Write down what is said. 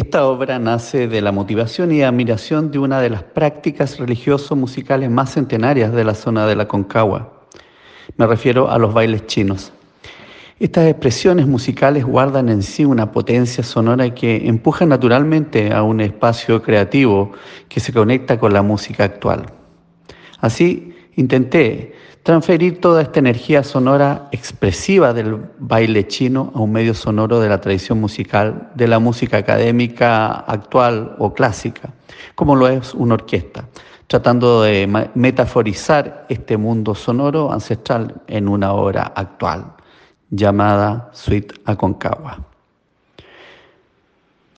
Esta obra nace de la motivación y admiración de una de las prácticas religioso-musicales más centenarias de la zona de la Concagua. Me refiero a los bailes chinos. Estas expresiones musicales guardan en sí una potencia sonora que empuja naturalmente a un espacio creativo que se conecta con la música actual. Así, intenté transferir toda esta energía sonora expresiva del baile chino a un medio sonoro de la tradición musical de la música académica actual o clásica, como lo es una orquesta, tratando de metaforizar este mundo sonoro ancestral en una obra actual llamada Suite Aconcagua.